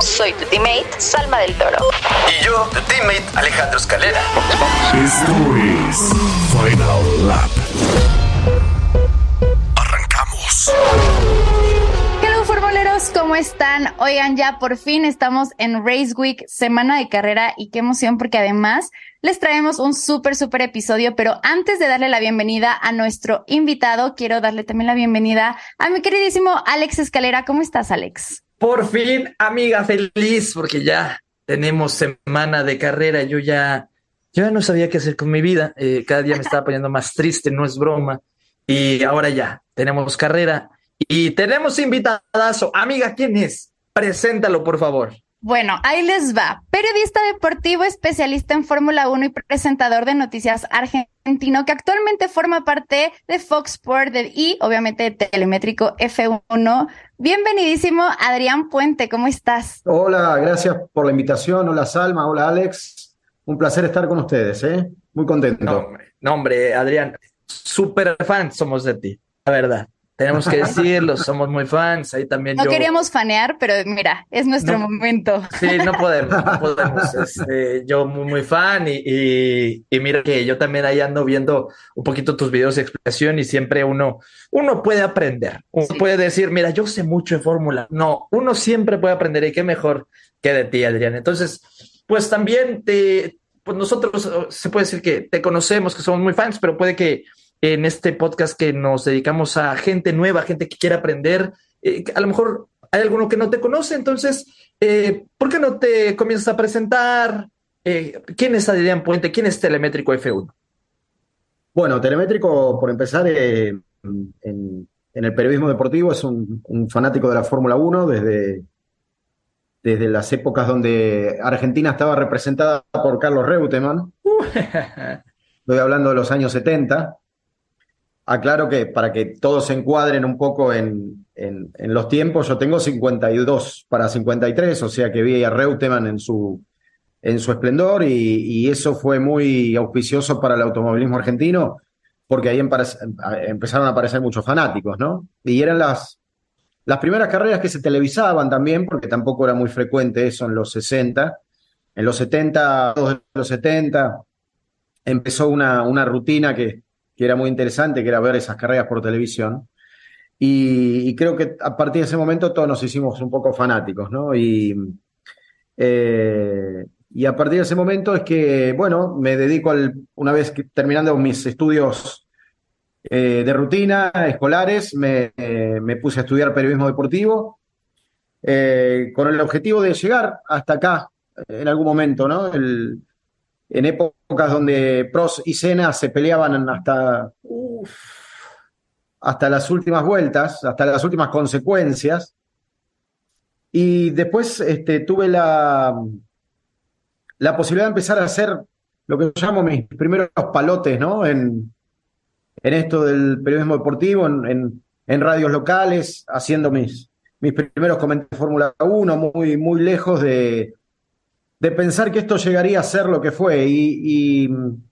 Soy tu teammate, Salma del Toro. Y yo, tu teammate, Alejandro Escalera. Esto es Final Lap. Arrancamos. Hello formuleros, ¿cómo están? Oigan, ya por fin estamos en Race Week, semana de carrera y qué emoción porque además les traemos un súper, súper episodio, pero antes de darle la bienvenida a nuestro invitado, quiero darle también la bienvenida a mi queridísimo Alex Escalera. ¿Cómo estás, Alex? Por fin, amiga, feliz porque ya tenemos semana de carrera. Yo ya, yo ya no sabía qué hacer con mi vida. Eh, cada día me estaba poniendo más triste, no es broma. Y ahora ya tenemos carrera y tenemos invitadazo. Amiga, ¿quién es? Preséntalo, por favor. Bueno, ahí les va. Periodista deportivo, especialista en Fórmula 1 y presentador de noticias argentino que actualmente forma parte de Fox Sport y obviamente de Telemétrico F1. Bienvenidísimo Adrián Puente, ¿cómo estás? Hola, gracias por la invitación. Hola Salma, hola Alex. Un placer estar con ustedes, ¿eh? Muy contento. No, hombre, no, hombre Adrián, súper fan somos de ti, la verdad. Tenemos que decirlo, somos muy fans. Ahí también no yo... queríamos fanear, pero mira, es nuestro No. momento. Sí, no podemos, no podemos. Este, yo muy, muy fan y, y, y mira que yo también ahí ando viendo un poquito tus videos de explicación y siempre uno, uno puede aprender. Uno Sí. puede decir, mira, yo sé mucho de fórmula. No, uno siempre puede aprender y qué mejor que de ti, Adrián. Entonces, pues también te, pues nosotros eh, se puede decir que te conocemos, que somos muy fans, pero puede que en este podcast que nos dedicamos a gente nueva, gente que quiere aprender, eh, a lo mejor hay alguno que no te conoce, entonces, eh, ¿por qué no te comienzas a presentar? Eh, ¿Quién es Adrián Puente? ¿Quién es Telemétrico F1? Bueno, Telemétrico, por empezar, en, en el periodismo deportivo es un, un fanático de la Fórmula 1 desde, desde las épocas donde Argentina estaba representada por Carlos Reutemann. Estoy hablando de los años 70. Aclaro que para que todos se encuadren un poco en, en- los tiempos, yo tengo 52 para 53, o sea que vi a Reutemann en su, en su esplendor y, eso fue muy auspicioso para el automovilismo argentino porque ahí empezaron a aparecer muchos fanáticos, ¿no? Y eran las, las primeras carreras que se televisaban también, porque tampoco era muy frecuente eso en los 60. En los 70, todos los 70, empezó una, una rutina que, que era muy interesante, que era ver esas carreras por televisión. Y, creo que a partir de ese momento todos nos hicimos un poco fanáticos, ¿no? Y, eh, y a partir de ese momento es que, bueno, me dedico al, una vez que terminando mis estudios eh, de rutina, escolares, me, me puse a estudiar periodismo deportivo, eh, con el objetivo de llegar hasta acá en algún momento, ¿no? El- en épocas donde Prost y Senna se peleaban hasta, hasta las últimas vueltas, hasta las últimas consecuencias. Y después este, tuve la, la posibilidad de empezar a hacer lo que yo llamo mis primeros palotes, ¿no? En, en esto del periodismo deportivo, en, en- en radios locales, haciendo mis, mis primeros comentarios de Fórmula 1, muy, muy lejos de, de pensar que esto llegaría a ser lo que fue. Y, y, mm,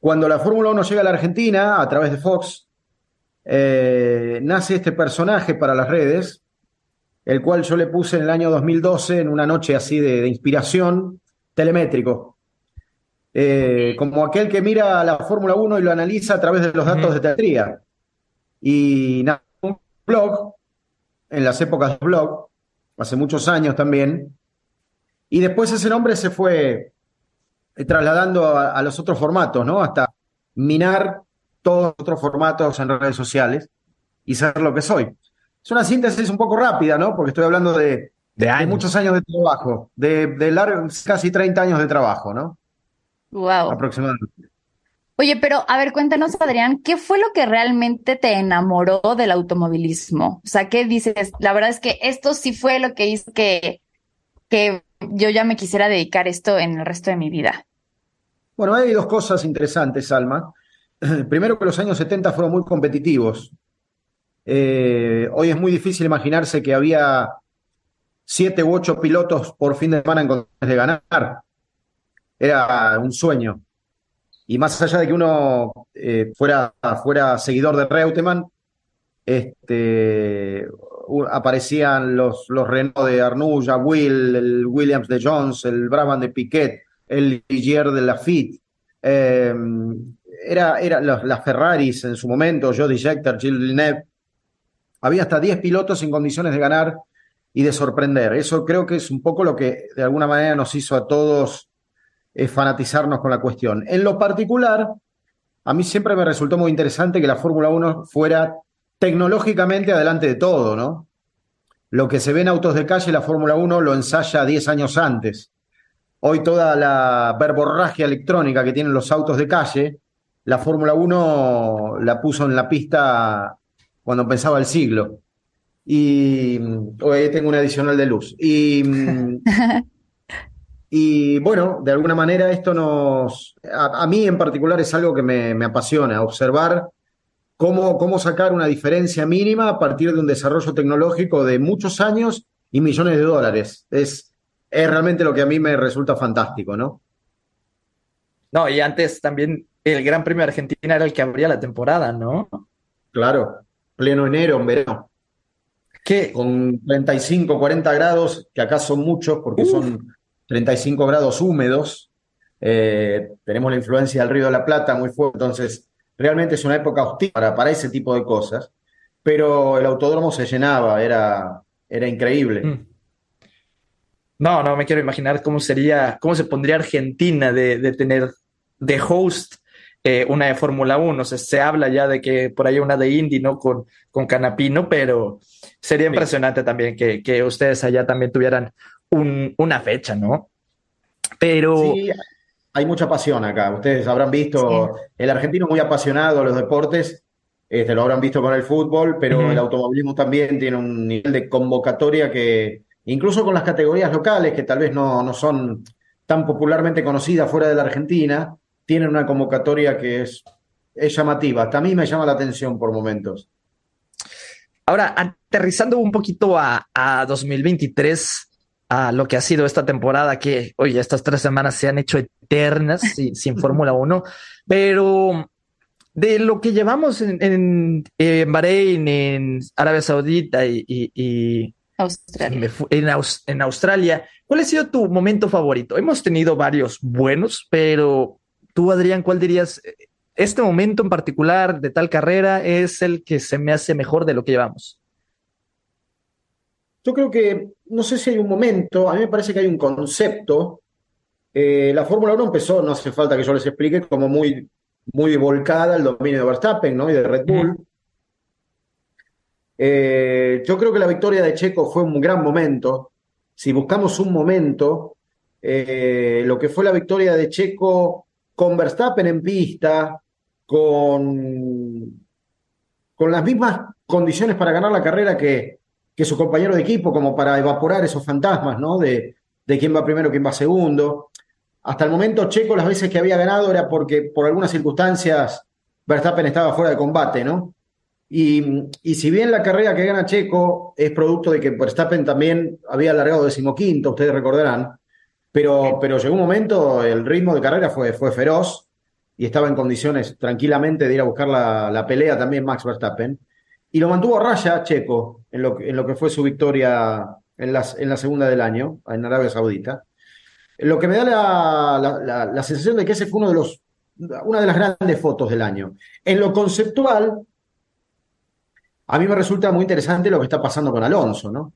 cuando la Fórmula 1 llega a la Argentina, a través de Fox, eh, nace este personaje para las redes, el cual yo le puse en el año 2012, en una noche así de, de inspiración, telemétrico. Eh, como aquel que mira la Fórmula 1 y lo analiza a través de los datos de telemetría. Y nace un blog, en las épocas de blog, hace muchos años también, y después ese nombre se fue eh, trasladando a, a los otros formatos, ¿no? Hasta minar todos los otros formatos en redes sociales y ser lo que soy. Es una síntesis un poco rápida, ¿no? Porque estoy hablando de, De de muchos años de trabajo, de, de largos, casi 30 años de trabajo, ¿no? Wow. Aproximadamente. Oye, pero a ver, cuéntanos, Adrián, ¿qué fue lo que realmente te enamoró del automovilismo? O sea, ¿qué dices? La verdad es que esto sí fue lo que hizo que, que yo ya me quisiera dedicar esto en el resto de mi vida. Bueno, hay dos cosas interesantes, Salma. Primero que los años 70 fueron muy competitivos. Eh, hoy es muy difícil imaginarse que había siete u ocho pilotos por fin de semana en condiciones de ganar. Era un sueño. Y más allá de que uno eh, fuera, fuera seguidor de Reutemann, este, aparecían los, los Renault de Arnuja, Will, el Williams de Jones, el Brabham de Piquet, el Ligier de Lafitte. Eh, era, era las Ferraris en su momento, Jody Scheckter, Gilles Villeneuve. Había hasta 10 pilotos en condiciones de ganar y de sorprender. Eso creo que es un poco lo que de alguna manera nos hizo a todos eh, fanatizarnos con la cuestión. En lo particular, a mí siempre me resultó muy interesante que la Fórmula 1 fuera tecnológicamente adelante de todo, ¿no? Lo que se ve en autos de calle, la Fórmula 1 lo ensaya 10 años antes. Hoy toda la verborragia electrónica que tienen los autos de calle, la Fórmula 1 la puso en la pista cuando pensaba el siglo. Y hoy tengo una adicional de luz. Y, y bueno, de alguna manera esto nos, a, mí en particular es algo que me, me apasiona, observar cómo, cómo sacar una diferencia mínima a partir de un desarrollo tecnológico de muchos años y millones de dólares. Es, es realmente lo que a mí me resulta fantástico, ¿no? No, y antes también el Gran Premio de Argentina era el que abría la temporada, ¿no? Claro, pleno enero, en verano. ¿Qué? Con 35, 40 grados, que acá son muchos porque son 35 grados húmedos. Eh, tenemos la influencia del Río de la Plata muy fuerte, entonces realmente es una época hostil para, para ese tipo de cosas, pero el autódromo se llenaba, era, era increíble. Mm. No, no me quiero imaginar cómo sería, cómo se pondría Argentina de, de tener de host eh, una de Fórmula 1. se habla ya de que por ahí una de Indy, ¿no? Con, con Canapino, pero sería impresionante también que, que, ustedes allá también tuvieran un, una fecha, ¿no? Pero hay mucha pasión acá. Ustedes habrán visto, el argentino muy apasionado a los deportes, este, lo habrán visto con el fútbol, pero el automovilismo también tiene un nivel de convocatoria que, incluso con las categorías locales, que tal vez no, no son tan popularmente conocidas fuera de la Argentina, tienen una convocatoria que es, es llamativa. Hasta a mí me llama la atención por momentos. Ahora, aterrizando un poquito a, a 2023, a lo que ha sido esta temporada, que, oye, estas tres semanas se han hecho eternas sin, Fórmula 1, pero de lo que llevamos en, en, Bahrein, en Arabia Saudita y, Australia. En, Australia, ¿cuál ha sido tu momento favorito? Hemos tenido varios buenos, pero tú, Adrián, ¿cuál dirías? Este momento en particular de tal carrera es el que se me hace mejor de lo que llevamos. Yo creo que, no sé si hay un momento, a mí me parece que hay un concepto. Eh, la Fórmula 1 empezó, no hace falta que yo les explique, como muy, muy volcada al dominio de Verstappen ¿no? y de Red Bull. Eh, yo creo que la victoria de Checo fue un gran momento. Si buscamos un momento, eh, lo que fue la victoria de Checo con Verstappen en pista, con, con las mismas condiciones para ganar la carrera que, que su compañero de equipo, como para evaporar esos fantasmas, ¿no? De, de quién va primero, quién va segundo. Hasta el momento, Checo, las veces que había ganado era porque por algunas circunstancias Verstappen estaba fuera de combate, ¿no? Y, y, si bien la carrera que gana Checo es producto de que Verstappen también había alargado decimoquinto, ustedes recordarán, pero, pero llegó un momento, el ritmo de carrera fue, fue feroz y estaba en condiciones tranquilamente de ir a buscar la, la pelea también Max Verstappen. Y lo mantuvo a raya Checo en lo, en lo que fue su victoria en, las, en la segunda del año, en Arabia Saudita. Lo que me da la, la, sensación de que ese fue uno de los, una de las grandes fotos del año. En lo conceptual, a mí me resulta muy interesante lo que está pasando con Alonso, ¿no?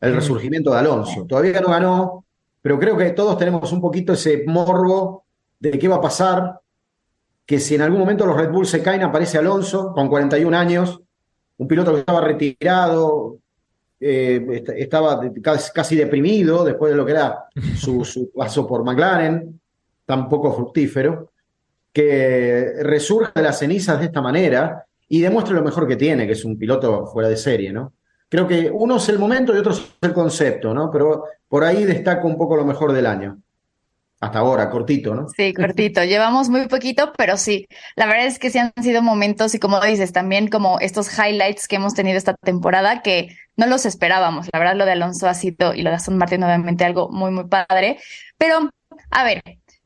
El mm. resurgimiento de Alonso. Todavía no ganó, pero creo que todos tenemos un poquito ese morbo de qué va a pasar, que si en algún momento los Red Bull se caen, aparece Alonso con 41 años, un piloto que estaba retirado, eh, estaba casi deprimido después de lo que era su, paso por McLaren, tan poco fructífero, que resurja de las cenizas de esta manera y demuestra lo mejor que tiene, que es un piloto fuera de serie, ¿no? Creo que uno es el momento y otro es el concepto, ¿no? Pero por ahí destaca un poco lo mejor del año. hasta ahora, cortito, ¿no? Sí, cortito. Llevamos muy poquito, pero sí, la verdad es que sí han sido momentos y como dices, también como estos highlights que hemos tenido esta temporada que no los esperábamos. La verdad, lo de Alonso ha y lo de Aston Martin obviamente algo muy, muy padre. Pero, a ver,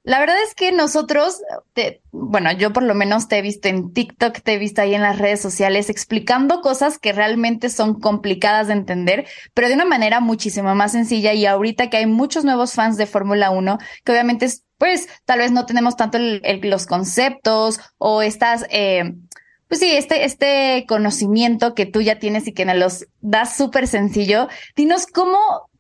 la verdad es que nosotros, te, bueno, yo por lo menos te he visto en TikTok, te he visto ahí en las redes sociales explicando cosas que realmente son complicadas de entender, pero de una manera muchísimo más sencilla. Y ahorita que hay muchos nuevos fans de Fórmula 1, que obviamente, pues, tal vez no tenemos tanto los conceptos o estas, eh, pues sí, este, este conocimiento que tú ya tienes y que nos los das súper sencillo. Dinos cómo,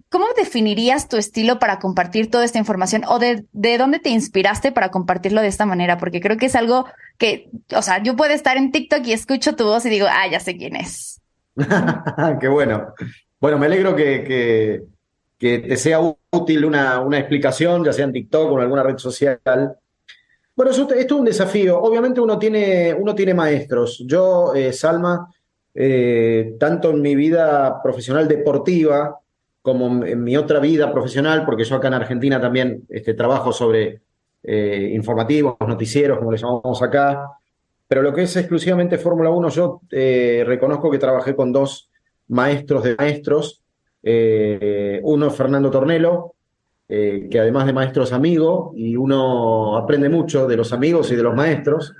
¿Cómo definirías tu estilo para compartir toda esta información o de, de, dónde te inspiraste para compartirlo de esta manera? Porque creo que es algo que, o sea, yo puedo estar en TikTok y escucho tu voz y digo, ah, ya sé quién es. Qué bueno. Bueno, me alegro que, que, que te sea útil una, una, explicación, ya sea en TikTok o en alguna red social. Bueno, esto, esto es un desafío. Obviamente uno tiene, uno tiene maestros. Yo, eh, Salma, eh, tanto en mi vida profesional deportiva, como en mi otra vida profesional, porque yo acá en Argentina también este, trabajo sobre eh, informativos, noticieros, como les llamamos acá, pero lo que es exclusivamente Fórmula 1, yo eh, reconozco que trabajé con dos maestros de maestros, uno Fernando Tornelo, que además de maestro es amigo, y uno aprende mucho de los amigos y de los maestros.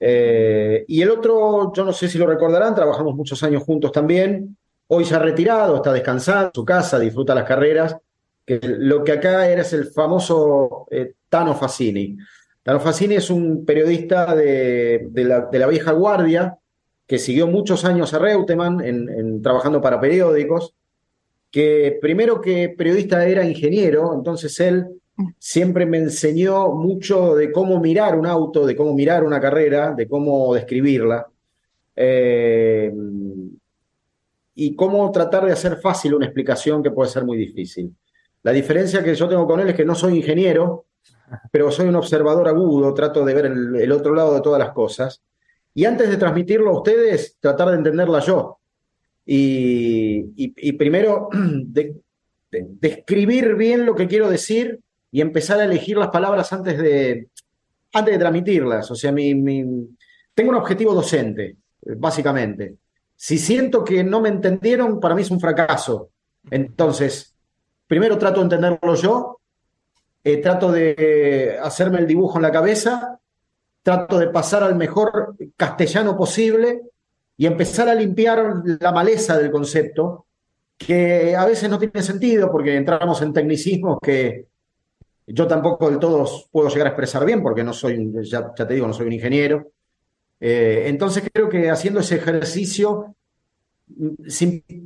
y el otro, yo no sé si lo recordarán, trabajamos muchos años juntos también, Hoy se ha retirado, está descansando en su casa, disfruta las carreras. Que lo que acá era es el famoso eh, Tano Fassini. Tano Fassini es un periodista de, de, la, de, la, vieja guardia que siguió muchos años a Reutemann en, trabajando para periódicos, que primero que periodista era ingeniero, entonces él siempre me enseñó mucho de cómo mirar un auto, de cómo mirar una carrera, de cómo describirla. Eh, y cómo tratar de hacer fácil una explicación que puede ser muy difícil. La diferencia que yo tengo con él es que no soy ingeniero, pero soy un observador agudo, trato de ver el, el otro lado de todas las cosas. Y antes de transmitirlo a ustedes, tratar de entenderla yo. Y, primero, de, de, describir bien lo que quiero decir y empezar a elegir las palabras antes de, antes de transmitirlas. O sea, mi, tengo un objetivo docente, básicamente. Si siento que no me entendieron, para mí es un fracaso. Entonces, primero trato de entenderlo yo, eh, trato de hacerme el dibujo en la cabeza, trato de pasar al mejor castellano posible y empezar a limpiar la maleza del concepto, que a veces no tiene sentido porque entramos en tecnicismos que yo tampoco del todo puedo llegar a expresar bien porque no soy, ya, ya te digo, no soy un ingeniero. Eh, entonces creo que haciendo ese ejercicio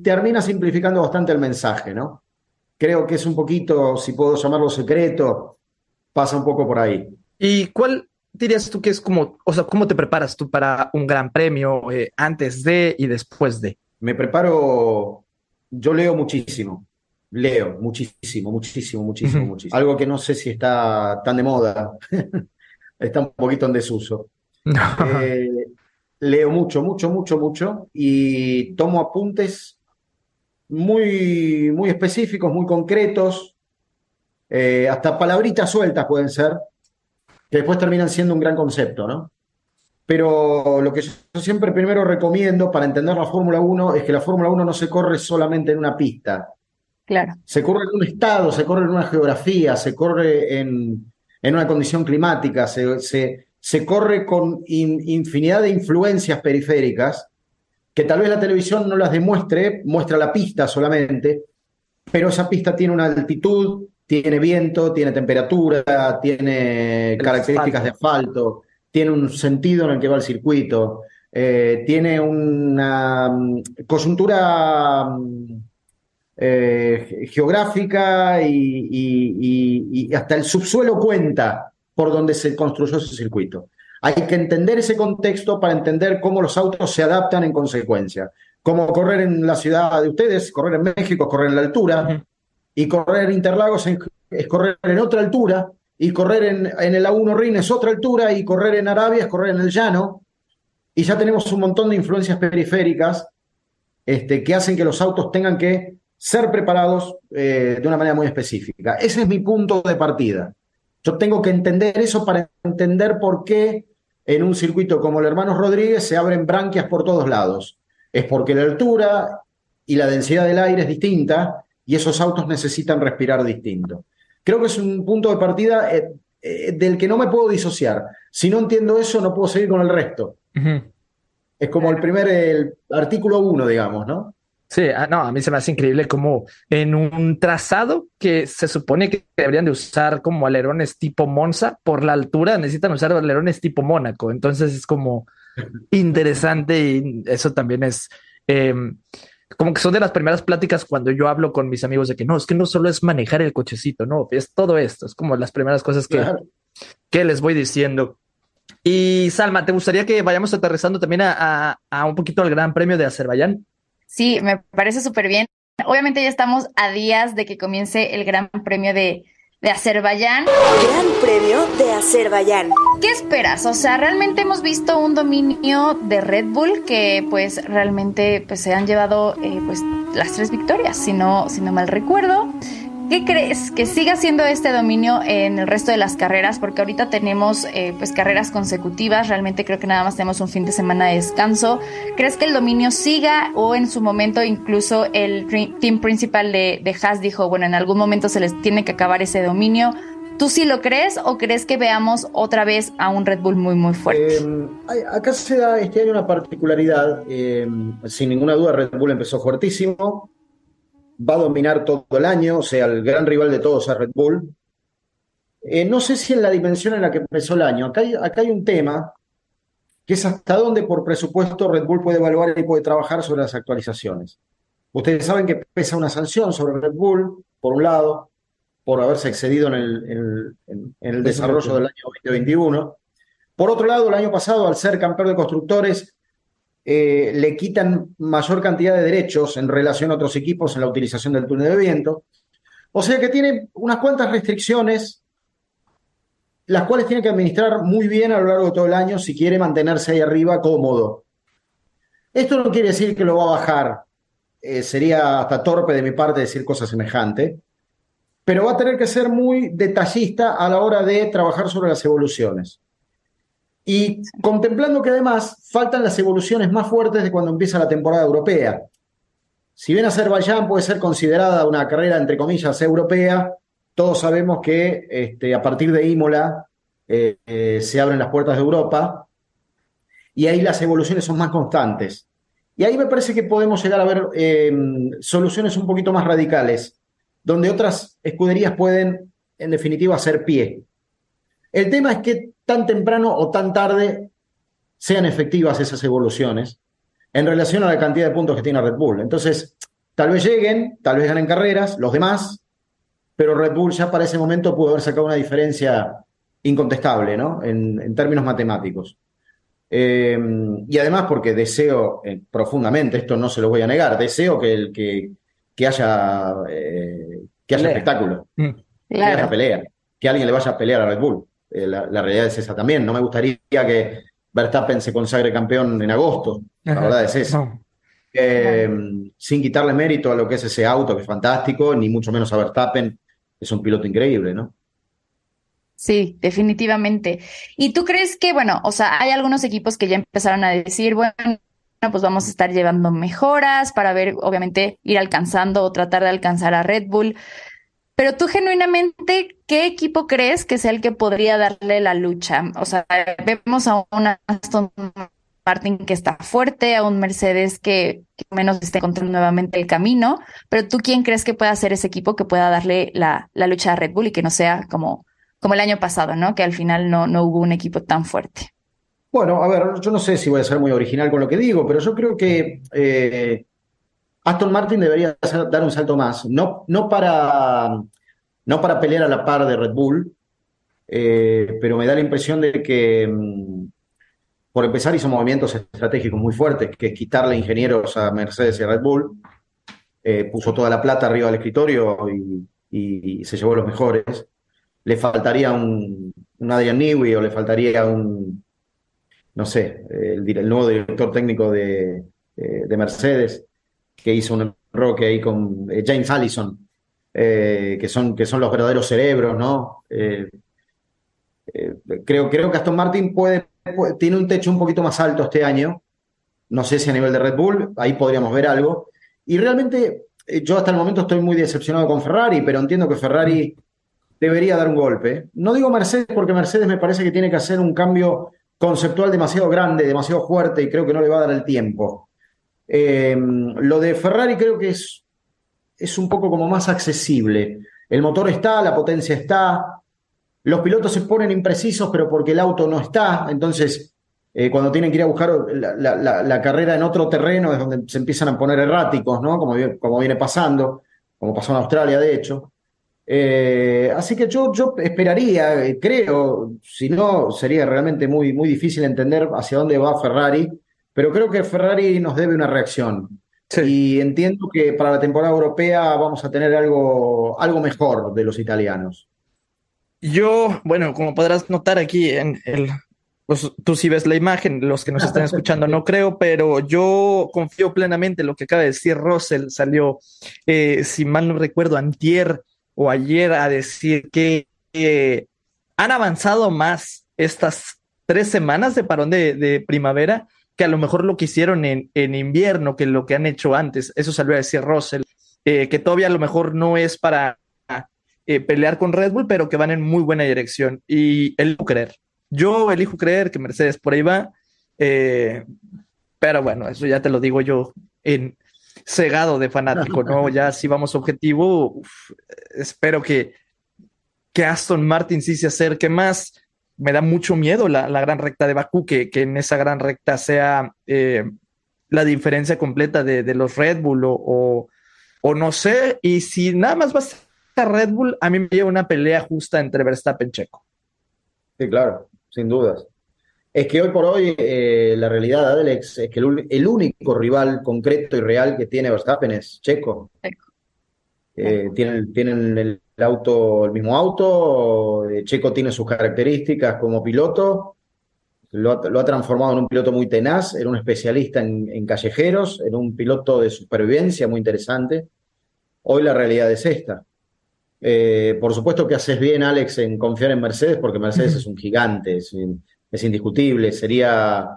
termina simplificando bastante el mensaje, ¿no? Creo que es un poquito, si puedo llamarlo secreto, pasa un poco por ahí. ¿Y cuál dirías tú que es como, o sea, cómo te preparas tú para un gran premio eh, antes de y después de? Me preparo, yo leo muchísimo, leo muchísimo, muchísimo, muchísimo, muchísimo. Algo que no sé si está tan de moda, está un poquito en desuso. No. Eh, leo mucho, mucho, mucho, mucho y tomo apuntes muy, muy específicos, muy concretos, eh, hasta palabritas sueltas pueden ser, que después terminan siendo un gran concepto, ¿no? Pero lo que yo siempre primero recomiendo para entender la Fórmula 1 es que la Fórmula 1 no se corre solamente en una pista. Claro. Se corre en un estado, se corre en una geografía, se corre en, en una condición climática, se, se, se corre con in, infinidad de influencias periféricas que tal vez la televisión no las demuestre, muestra la pista solamente, pero esa pista tiene una altitud, tiene viento, tiene temperatura, tiene el características asfalto. de asfalto, tiene un sentido en el que va el circuito, eh, tiene una um, coyuntura um, eh, geográfica y, y, y, y, hasta el subsuelo cuenta por donde se construyó ese circuito. Hay que entender ese contexto para entender cómo los autos se adaptan en consecuencia. Como correr en la ciudad de ustedes, correr en México, correr en la altura. Y correr Interlagos en, es correr en otra altura, y correr en, en el A1 Rin es otra altura, y correr en Arabia es correr en el llano, y ya tenemos un montón de influencias periféricas este, que hacen que los autos tengan que ser preparados eh, de una manera muy específica. Ese es mi punto de partida. Yo tengo que entender eso para entender por qué en un circuito como el Hermanos Rodríguez se abren branquias por todos lados. Es porque la altura y la densidad del aire es distinta y esos autos necesitan respirar distinto. Creo que es un punto de partida eh, eh, del que no me puedo disociar. Si no entiendo eso, no puedo seguir con el resto. Es como el primer el artículo 1, digamos, ¿no? Sí, ah, no, a mí se me hace increíble como en un trazado que se supone que deberían de usar como alerones tipo Monza, por la altura necesitan usar alerones tipo Mónaco. Entonces es como interesante y eso también es em, como que son de las primeras pláticas cuando yo hablo con mis amigos de que no, es que no solo es manejar el cochecito, no, es todo esto, es como las primeras cosas que, que les voy diciendo. Y Salma, ¿te gustaría que vayamos aterrizando también a, a un poquito al Gran Premio de Azerbaiyán? Sí, me parece súper bien. Obviamente ya estamos a días de que comience el Gran Premio de, de Azerbaiyán. Gran Premio de Azerbaiyán. ¿Qué esperas? O sea, realmente hemos visto un dominio de Red Bull que pues realmente pues se han llevado eh, pues las tres victorias, si no, si no mal recuerdo. ¿Qué crees? ¿Que siga siendo este dominio en el resto de las carreras? Porque ahorita tenemos eh, pues carreras consecutivas, realmente creo que nada más tenemos un fin de semana de descanso. ¿Crees que el dominio siga o en su momento incluso el team principal de, de Haas dijo, bueno, en algún momento se les tiene que acabar ese dominio? ¿Tú sí lo crees o crees que veamos otra vez a un Red Bull muy, muy fuerte? Eh, acá se da este año una particularidad. Eh, sin ninguna duda, Red Bull empezó fuertísimo va a dominar todo el año, o sea, el gran rival de todos es Red Bull. Eh, no sé si en la dimensión en la que empezó el año. Acá hay, un tema que es hasta dónde por presupuesto Red Bull puede evaluar y puede trabajar sobre las actualizaciones. Ustedes saben que pesa una sanción sobre Red Bull, por un lado, por haberse excedido en el desarrollo del año 2021. Por otro lado, el año pasado, al ser campeón de constructores, eh, le quitan mayor cantidad de derechos en relación a otros equipos en la utilización del túnel de viento. O sea que tiene unas cuantas restricciones, las cuales tiene que administrar muy bien a lo largo de todo el año si quiere mantenerse ahí arriba cómodo. Esto no quiere decir que lo va a bajar, eh, sería hasta torpe de mi parte decir cosas semejantes, pero va a tener que ser muy detallista a la hora de trabajar sobre las evoluciones. Y contemplando que además faltan las evoluciones más fuertes de cuando empieza la temporada europea. Si bien Azerbaiyán puede ser considerada una carrera, entre comillas, europea, todos sabemos que este, a partir de Imola eh, eh, se abren las puertas de Europa y ahí las evoluciones son más constantes. Y ahí me parece que podemos llegar a ver em, soluciones un poquito más radicales, donde otras escuderías pueden, en definitiva, hacer pie. El tema es que tan temprano o tan tarde sean efectivas esas evoluciones en relación a la cantidad de puntos que tiene Red Bull. Entonces, tal vez lleguen, tal vez ganen carreras, los demás, pero Red Bull ya para ese momento pudo haber sacado una diferencia incontestable, ¿no? En, términos matemáticos. Eh, y además porque deseo eh, profundamente, esto no se lo voy a negar, deseo que, el, que, que haya, eh, que haya espectáculo, mm. que haya pelea, que alguien le vaya a pelear a Red Bull. Eh, la, realidad es esa también. No me gustaría que Verstappen se consagre campeón en agosto. La verdad es esa. Eh, sin quitarle mérito a lo que es ese auto, que es fantástico, ni mucho menos a Verstappen, es un piloto increíble, ¿no? Sí, definitivamente. ¿Y tú crees que, bueno, o sea, hay algunos equipos que ya empezaron a decir, bueno, pues vamos a estar llevando mejoras para ver, obviamente, ir alcanzando o tratar de alcanzar a Red Bull. Pero tú genuinamente, ¿qué equipo crees que sea el que podría darle la lucha? O sea, vemos a un Aston Martin que está fuerte, a un Mercedes que, menos está encontrando nuevamente el camino, pero tú quién crees que pueda ser ese equipo que pueda darle la, lucha a Red Bull y que no sea como, como el año pasado, ¿no? Que al final no, no hubo un equipo tan fuerte. Bueno, a ver, yo no sé si voy a ser muy original con lo que digo, pero yo creo que eh, Aston Martin debería dar un salto más, no, no, para, no para pelear a la par de Red Bull, eh, pero me da la impresión de que, mm, por empezar, hizo movimientos estratégicos muy fuertes, que es quitarle ingenieros a Mercedes y a Red Bull, eh, puso toda la plata arriba del escritorio y, se llevó los mejores. Le faltaría un, Adrian Newey o le faltaría un, no sé, el, nuevo director técnico de, eh, de Mercedes que hizo un roque ahí con eh, James Allison, eh, que, son, que son los verdaderos cerebros, ¿no? Eh, creo, creo que Aston Martin puede, puede- tiene un techo un poquito más alto este año. No sé si a nivel de Red Bull, ahí podríamos ver algo. Y realmente yo hasta el momento estoy muy decepcionado con Ferrari, pero entiendo que Ferrari debería dar un golpe. No digo Mercedes porque Mercedes me parece que tiene que hacer un cambio conceptual demasiado grande, demasiado fuerte y creo que no le va a dar el tiempo. Eh, lo de Ferrari creo que es, es un poco como más accesible. El motor está, la potencia está, los pilotos se ponen imprecisos, pero porque el auto no está. Entonces, eh, cuando tienen que ir a buscar la, carrera en otro terreno es donde se empiezan a poner erráticos, ¿no? Como, como viene pasando, como pasó en Australia, de hecho. Eh, así que yo, yo esperaría, eh, creo, si no, sería realmente muy, muy difícil entender hacia dónde va Ferrari, pero creo que Ferrari nos debe una reacción. Sí. Y entiendo que para la temporada europea vamos a tener algo, algo mejor de los italianos. Yo, bueno, como podrás notar aquí en el, pues tú sí ves la imagen, los que nos están escuchando no creo, pero yo confío plenamente en lo que acaba de decir Russell, salió, eh, si mal no recuerdo, antier o ayer a decir que eh, han avanzado más estas tres semanas de parón de, de primavera que a lo mejor lo que hicieron en, en invierno, que lo que han hecho antes. Eso salió a decir Russell, eh, que todavía a lo mejor no es para eh, pelear con Red Bull, pero que van en muy buena dirección. Y elijo creer. Yo elijo creer que Mercedes por ahí va. eh, pero bueno, eso ya te lo digo yo en cegado de fanático, ¿no? Ya si vamos objetivo, uf, espero que, que Aston Martin sí se acerque más. Me da mucho miedo la, la gran recta de Bakú, que, que en esa gran recta sea eh, la diferencia completa de, de los Red Bull o, o, o no sé. Y si nada más va a ser Red Bull, a mí me lleva una pelea justa entre Verstappen y Checo. Sí, claro, sin dudas. Es que hoy por hoy eh, la realidad, Alex, es que el, único rival concreto y real que tiene Verstappen es Checo. Checo. Eh, tienen, tienen el auto, el mismo auto, eh, Checo tiene sus características como piloto, lo ha, lo ha transformado en un piloto muy tenaz, en un especialista en, en callejeros, en un piloto de supervivencia muy interesante. Hoy la realidad es esta. Eh, por supuesto que haces bien, Alex, en confiar en Mercedes, porque Mercedes es un gigante, es, es indiscutible. Sería,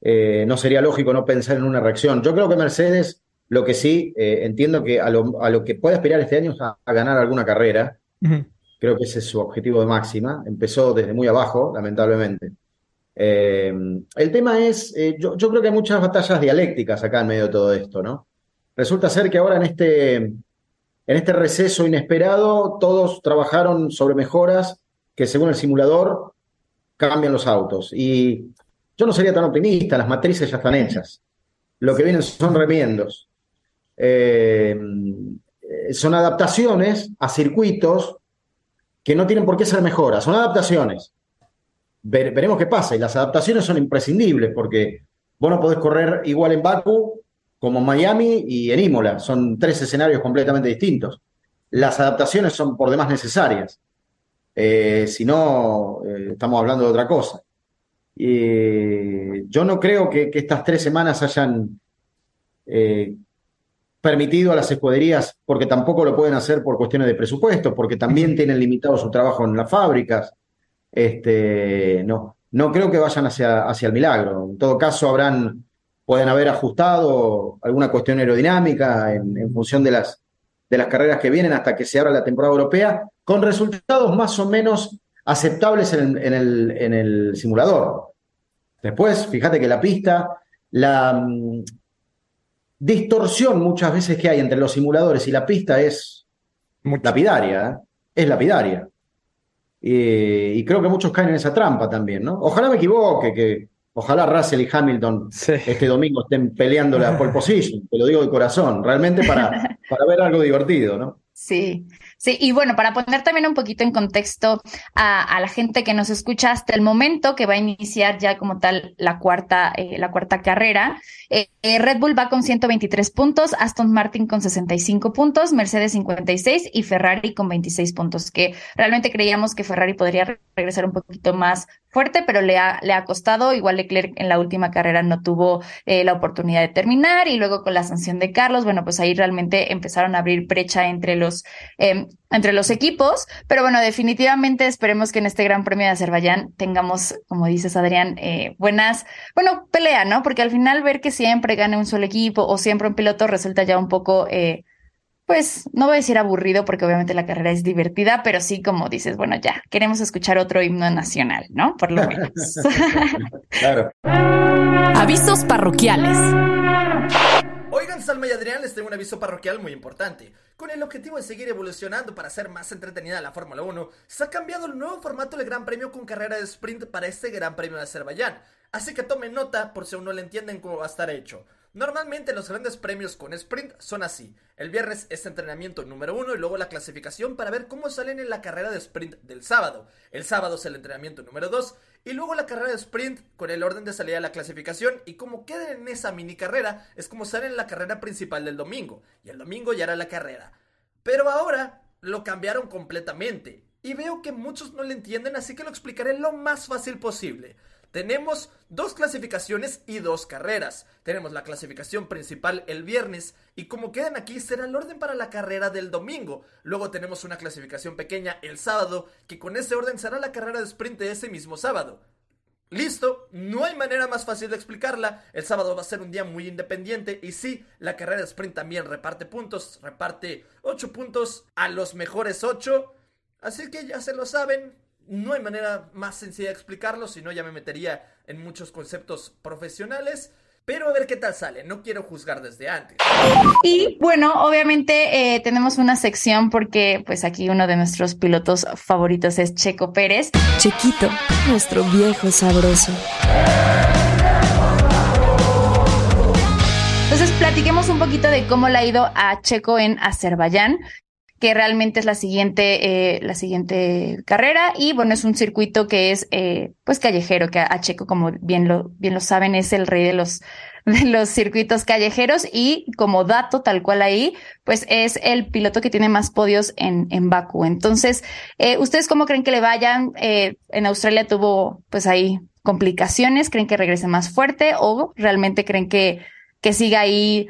eh, no sería lógico no pensar en una reacción. Yo creo que Mercedes, lo que sí, eh, entiendo que a lo, a lo que puede aspirar este año es a, a ganar alguna carrera. Creo que ese es su objetivo de máxima. Empezó desde muy abajo, lamentablemente. Eh, el tema es, eh, yo, yo creo que hay muchas batallas dialécticas acá en medio de todo esto, ¿no? Resulta ser que ahora en este, en este receso inesperado, todos trabajaron sobre mejoras que según el simulador cambian los autos. Y yo no sería tan optimista, las matrices ya están hechas. Lo que vienen son remiendos. Eh, son adaptaciones a circuitos que no tienen por qué ser mejoras, son adaptaciones. Ver- veremos qué pasa. Y las adaptaciones son imprescindibles porque vos no podés correr igual en Baku como en Miami y en Imola. Son tres escenarios completamente distintos. Las adaptaciones son por demás necesarias. Eh, si no, eh, estamos hablando de otra cosa. Y yo no creo que, estas tres semanas hayan eh, permitido a las escuderías, porque tampoco lo pueden hacer por cuestiones de presupuesto, porque también tienen limitado su trabajo en las fábricas. Este, no, no creo que vayan hacia, hacia el milagro. En todo caso, habrán, pueden haber ajustado alguna cuestión aerodinámica en, en función de las, de las carreras que vienen hasta que se abra la temporada europea, con resultados más o menos aceptables en, en el, en el simulador. Después, fíjate que la pista, la distorsión muchas veces que hay entre los simuladores y la pista es lapidaria, ¿eh? es lapidaria. Eh, y creo que muchos caen en esa trampa también, ¿no? Ojalá me equivoque, que ojalá Russell y Hamilton este domingo estén peleando la pole position, te lo digo de corazón, realmente para, para ver algo divertido, ¿no? Sí, sí, y bueno, para poner también un poquito en contexto a, la gente que nos escucha hasta el momento que va a iniciar ya como tal la cuarta, eh, la cuarta carrera, eh, eh, Red Bull va con 123 puntos, Aston Martin con 65 puntos, Mercedes 56 y Ferrari con 26 puntos, que realmente creíamos que Ferrari podría re- regresar un poquito más fuerte, pero le ha, le ha costado. Igual Leclerc en la última carrera no tuvo eh, la oportunidad de terminar y luego con la sanción de Carlos, bueno, pues ahí realmente empezaron a abrir brecha entre los, eh, entre los equipos. Pero bueno, definitivamente esperemos que en este Gran Premio de Azerbaiyán tengamos, como dices Adrián, eh, buenas, bueno, pelea, ¿no? Porque al final ver que siempre gane un solo equipo o siempre un piloto resulta ya un poco... Eh, pues no voy a decir aburrido porque obviamente la carrera es divertida, pero sí como dices, bueno, ya, queremos escuchar otro himno nacional, ¿no? Por lo menos. Claro. Avisos parroquiales. Oigan, Salma y Adrián, les tengo un aviso parroquial muy importante. Con el objetivo de seguir evolucionando para hacer más entretenida la Fórmula 1, se ha cambiado el nuevo formato del Gran Premio con carrera de sprint para este Gran Premio de Azerbaiyán. Así que tomen nota por si aún no le entienden cómo va a estar hecho. Normalmente los grandes premios con sprint son así. El viernes es entrenamiento número uno y luego la clasificación para ver cómo salen en la carrera de sprint del sábado. El sábado es el entrenamiento número dos y luego la carrera de sprint con el orden de salida de la clasificación y como queden en esa mini carrera es como salen en la carrera principal del domingo. Y el domingo ya era la carrera. Pero ahora lo cambiaron completamente. Y veo que muchos no le entienden, así que lo explicaré lo más fácil posible. Tenemos dos clasificaciones y dos carreras. Tenemos la clasificación principal el viernes y como quedan aquí será el orden para la carrera del domingo. Luego tenemos una clasificación pequeña el sábado que con ese orden será la carrera de sprint de ese mismo sábado. Listo, no hay manera más fácil de explicarla. El sábado va a ser un día muy independiente y sí, la carrera de sprint también reparte puntos, reparte 8 puntos a los mejores 8. Así que ya se lo saben, no hay manera más sencilla de explicarlo, si no ya me metería en muchos conceptos profesionales. Pero a ver qué tal sale, no quiero juzgar desde antes. Y bueno, obviamente eh, tenemos una sección porque pues aquí uno de nuestros pilotos favoritos es Checo Pérez. Chequito, nuestro viejo sabroso. Entonces platiquemos un poquito de cómo le ha ido a Checo en Azerbaiyán que realmente es la siguiente, eh, la siguiente carrera. Y bueno, es un circuito que es eh, pues callejero, que a, Checo, como bien lo, bien lo saben, es el rey de los, de los circuitos callejeros. Y como dato, tal cual ahí, pues es el piloto que tiene más podios en, en Baku. Entonces, eh, ¿ustedes cómo creen que le vayan? En Australia tuvo pues ahí complicaciones, ¿creen que regrese más fuerte o realmente creen que, que siga ahí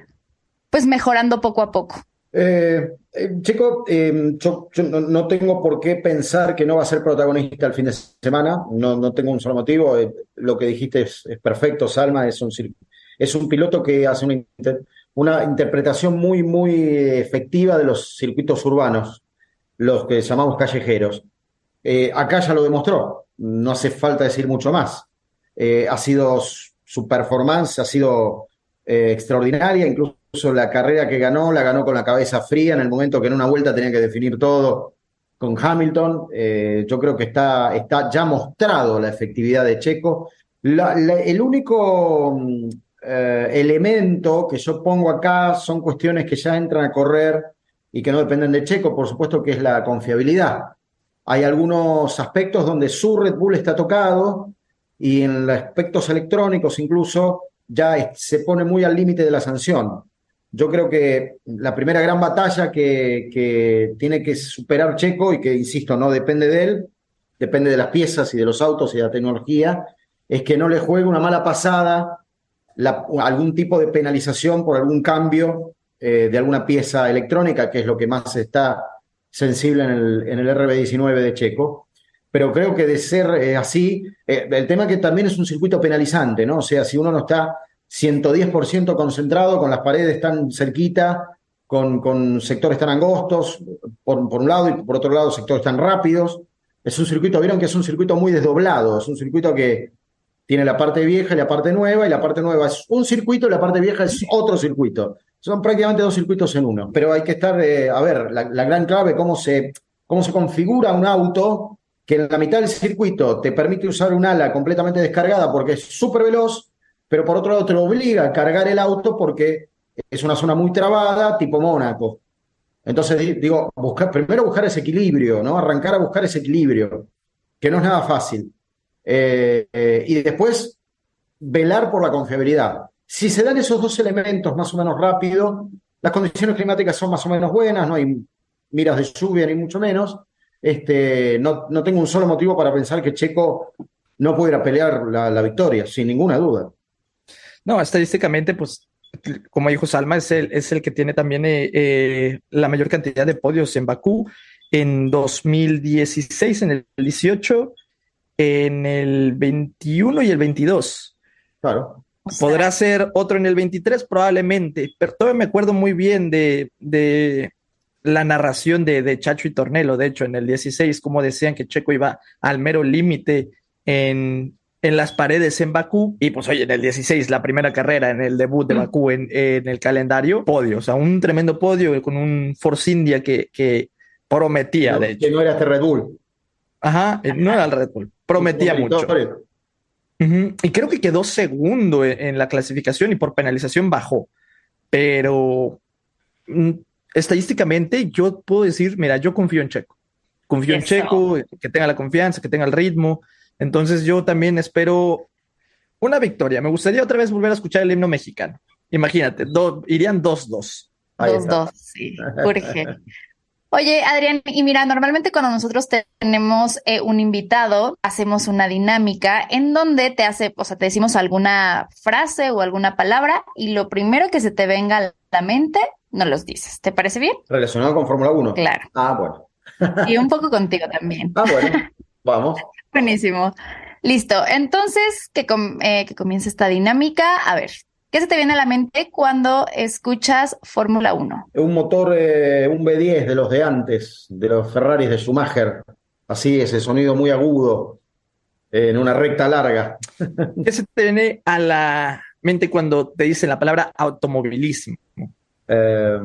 pues mejorando poco a poco? Eh, eh, Chico, eh, yo, yo no, tengo por qué pensar que no va a ser protagonista el fin de semana. No, no tengo un solo motivo. Eh, lo que dijiste es, perfecto, Salma. Es un, es un piloto que hace una, una interpretación muy, muy efectiva de los circuitos urbanos, los que llamamos callejeros. Acá ya lo demostró. No hace falta decir mucho más. Ha sido su performance, ha sido extraordinaria. Incluso la carrera que ganó, la ganó con la cabeza fría en el momento que en una vuelta tenía que definir todo con Hamilton. Eh, yo creo que está, está ya mostrado la efectividad de Checo. El único mm, eh, elemento que yo pongo acá son cuestiones que ya entran a correr y que no dependen de Checo, por supuesto que es la confiabilidad. Hay algunos aspectos donde su Red Bull está tocado y en los aspectos electrónicos incluso ya se pone muy al límite de la sanción. Yo creo que la primera gran batalla que, tiene que superar Checo y que, insisto, no depende de él, depende de las piezas y de los autos y de la tecnología, es que no le juegue una mala pasada, algún tipo de penalización por algún cambio eh, de alguna pieza electrónica, que es lo que más está sensible en el, en el RB19 de Checo. Pero creo que de ser eh, así, eh, el tema que también es un circuito penalizante, ¿no? O sea, si uno no está 110% concentrado, con las paredes tan cerquita, con, con sectores tan angostos, por, por un lado, y por otro lado, sectores tan rápidos. Es un circuito, vieron que es un circuito muy desdoblado, es un circuito que tiene la parte vieja y la parte nueva, y la parte nueva es un circuito y la parte vieja es otro circuito. Son prácticamente dos circuitos en uno. Pero hay que estar, eh, a ver, la, la gran clave, cómo se, cómo se configura un auto que en la mitad del circuito te permite usar un ala completamente descargada porque es súper veloz, pero por otro lado te lo obliga a cargar el auto porque es una zona muy trabada, tipo Mónaco. Entonces, di- digo, buscar, primero buscar ese equilibrio, ¿no? Arrancar a buscar ese equilibrio, que no es nada fácil. Eh, eh, y después, velar por la confiabilidad. Si se dan esos dos elementos más o menos rápido, las condiciones climáticas son más o menos buenas, no hay miras de lluvia ni mucho menos. Este, no, no tengo un solo motivo para pensar que Checo no pudiera pelear la victoria, sin ninguna duda. No, estadísticamente, pues, como dijo Salma, es el, es el que tiene también eh, eh, la mayor cantidad de podios en Bakú en 2016, en el 18, en el 21 y el 22. Claro. Podrá ser otro en el 23, probablemente, pero todavía me acuerdo muy bien de, de la narración de, de, Chacho y Tornelo, de hecho, en el 16, como decían que Checo iba al mero límite en, en las paredes en Bakú. Y pues oye, en el 16, la primera carrera, en el debut de Bakú en, en el calendario, podio, o sea, un tremendo podio con un Force India que, que prometía, no, de hecho. Que no era este Red Bull. Ajá, no era el Red Bull, prometía mucho. Uh -huh. Y creo que quedó segundo en, en, la clasificación y por penalización bajó. Pero mm, estadísticamente yo puedo decir, mira, yo confío en Checo. Confío Eso. en Checo, que tenga la confianza, que tenga el ritmo. Entonces yo también espero una victoria. Me gustaría otra vez volver a escuchar el himno mexicano. Imagínate, do, irían 2-2. 2-2, sí, urge. Oye, Adrián, y mira, normalmente cuando nosotros tenemos eh, un invitado, hacemos una dinámica en donde te hace, o sea, te decimos alguna frase o alguna palabra y lo primero que se te venga a la mente, nos los dices. ¿Te parece bien? Relacionado con Fórmula 1. Claro. Ah, bueno. y un poco contigo también. Ah, bueno. Vamos. Buenísimo. Listo. Entonces, que, com eh, que comience esta dinámica. A ver, ¿Qué se te viene a la mente cuando escuchas Fórmula 1? Un motor, eh, un V10 de los de antes, de los Ferraris de Schumacher. Así, ese sonido muy agudo, eh, en una recta larga. ¿Qué se te viene a la mente cuando te dicen la palabra automovilismo? Eh,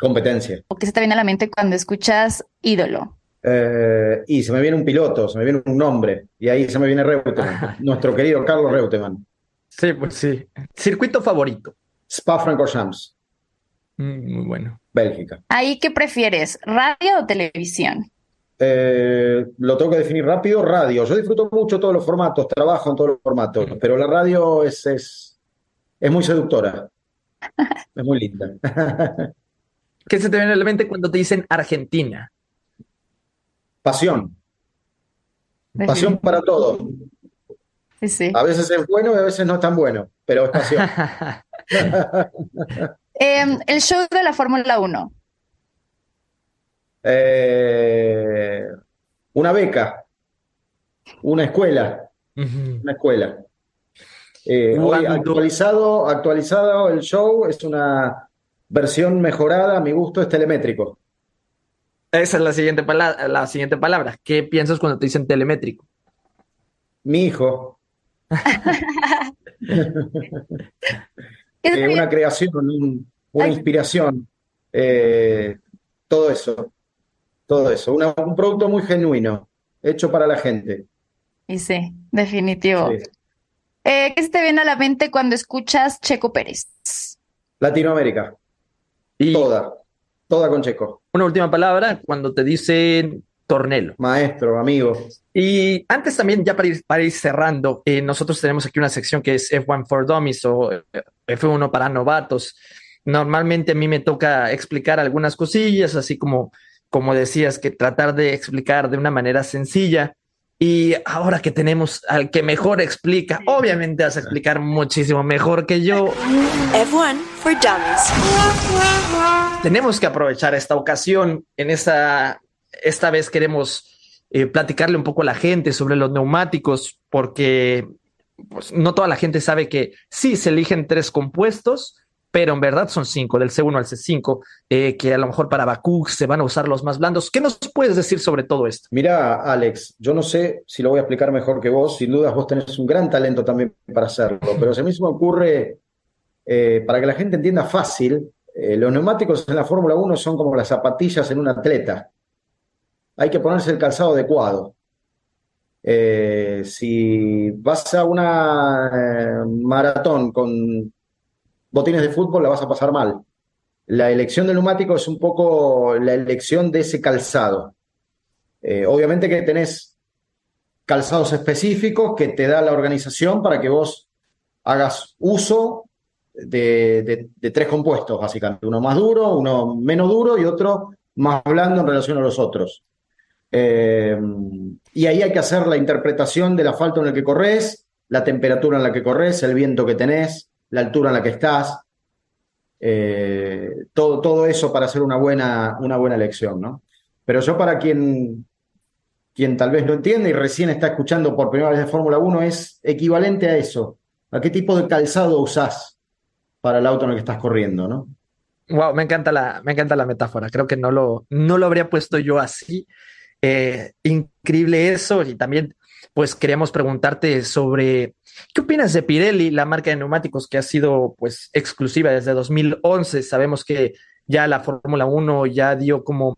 competencia. ¿O qué se te viene a la mente cuando escuchas ídolo? Eh, y se me viene un piloto, se me viene un nombre, y ahí se me viene Reutemann, nuestro querido Carlos Reutemann. Sí, pues sí. Circuito favorito. Spa-Francorchamps. Mm, muy bueno. Bélgica. ¿Ahí qué prefieres, radio o televisión? Eh, lo tengo que definir rápido, radio. Yo disfruto mucho todos los formatos, trabajo en todos los formatos, pero la radio es, es, es muy seductora. es muy linda. ¿Qué se te viene a la mente cuando te dicen Argentina? Pasión. Pasión para todo. Sí, sí. A veces es bueno y a veces no es tan bueno, pero es pasión. eh, el show de la Fórmula 1. Eh, una beca, una escuela, uh -huh. una escuela. Eh, hoy actualizado, actualizado el show, es una versión mejorada, a mi gusto es telemétrico. Esa es la siguiente, palabra, la siguiente palabra. ¿Qué piensas cuando te dicen telemétrico? Mi hijo. eh, una creación, un, una inspiración, eh, todo eso, todo eso, una, un producto muy genuino, hecho para la gente. Y sí, definitivo. Sí. Eh, ¿Qué se te viene a la mente cuando escuchas Checo Pérez? Latinoamérica. Y toda, toda con Checo. Una última palabra, cuando te dicen Tornelo. Maestro, amigo. Y antes también, ya para ir, para ir cerrando, eh, nosotros tenemos aquí una sección que es F1 for Dummies o eh, F1 para novatos. Normalmente a mí me toca explicar algunas cosillas, así como, como decías, que tratar de explicar de una manera sencilla. Y ahora que tenemos al que mejor explica, obviamente vas a explicar muchísimo mejor que yo. F1 for Dummies. Tenemos que aprovechar esta ocasión en esta esta vez queremos eh, platicarle un poco a la gente sobre los neumáticos, porque pues, no toda la gente sabe que sí se eligen tres compuestos, pero en verdad son cinco, del C1 al C5, eh, que a lo mejor para Bakú se van a usar los más blandos. ¿Qué nos puedes decir sobre todo esto? Mira, Alex, yo no sé si lo voy a explicar mejor que vos, sin dudas vos tenés un gran talento también para hacerlo, pero se me ocurre, eh, para que la gente entienda fácil, eh, los neumáticos en la Fórmula 1 son como las zapatillas en un atleta hay que ponerse el calzado adecuado. Si vas a una maratón con botines de fútbol, la vas a pasar mal. La elección del neumático es un poco la elección de ese calzado. Eh, obviamente que tenés calzados específicos que te da la organización para que vos hagas uso de, de, de tres compuestos, básicamente. Uno más duro, uno menos duro y otro más blando en relación a los otros. Eh, y ahí hay que hacer la interpretación del asfalto en el que corres, la temperatura en la que corres, el viento que tenés, la altura en la que estás. Eh, todo, todo eso para hacer una buena, una buena elección, ¿no? Pero yo para quien, quien tal vez no entiende y recién está escuchando por primera vez de Fórmula 1, es equivalente a eso. ¿A qué tipo de calzado usás para el auto en el que estás corriendo, no? Wow, me encanta la, me encanta la metáfora. Creo que no lo, no lo habría puesto yo así. Eh, increíble eso. Y también, pues queríamos preguntarte sobre qué opinas de Pirelli, la marca de neumáticos que ha sido pues exclusiva desde 2011. Sabemos que ya la Fórmula 1 ya dio como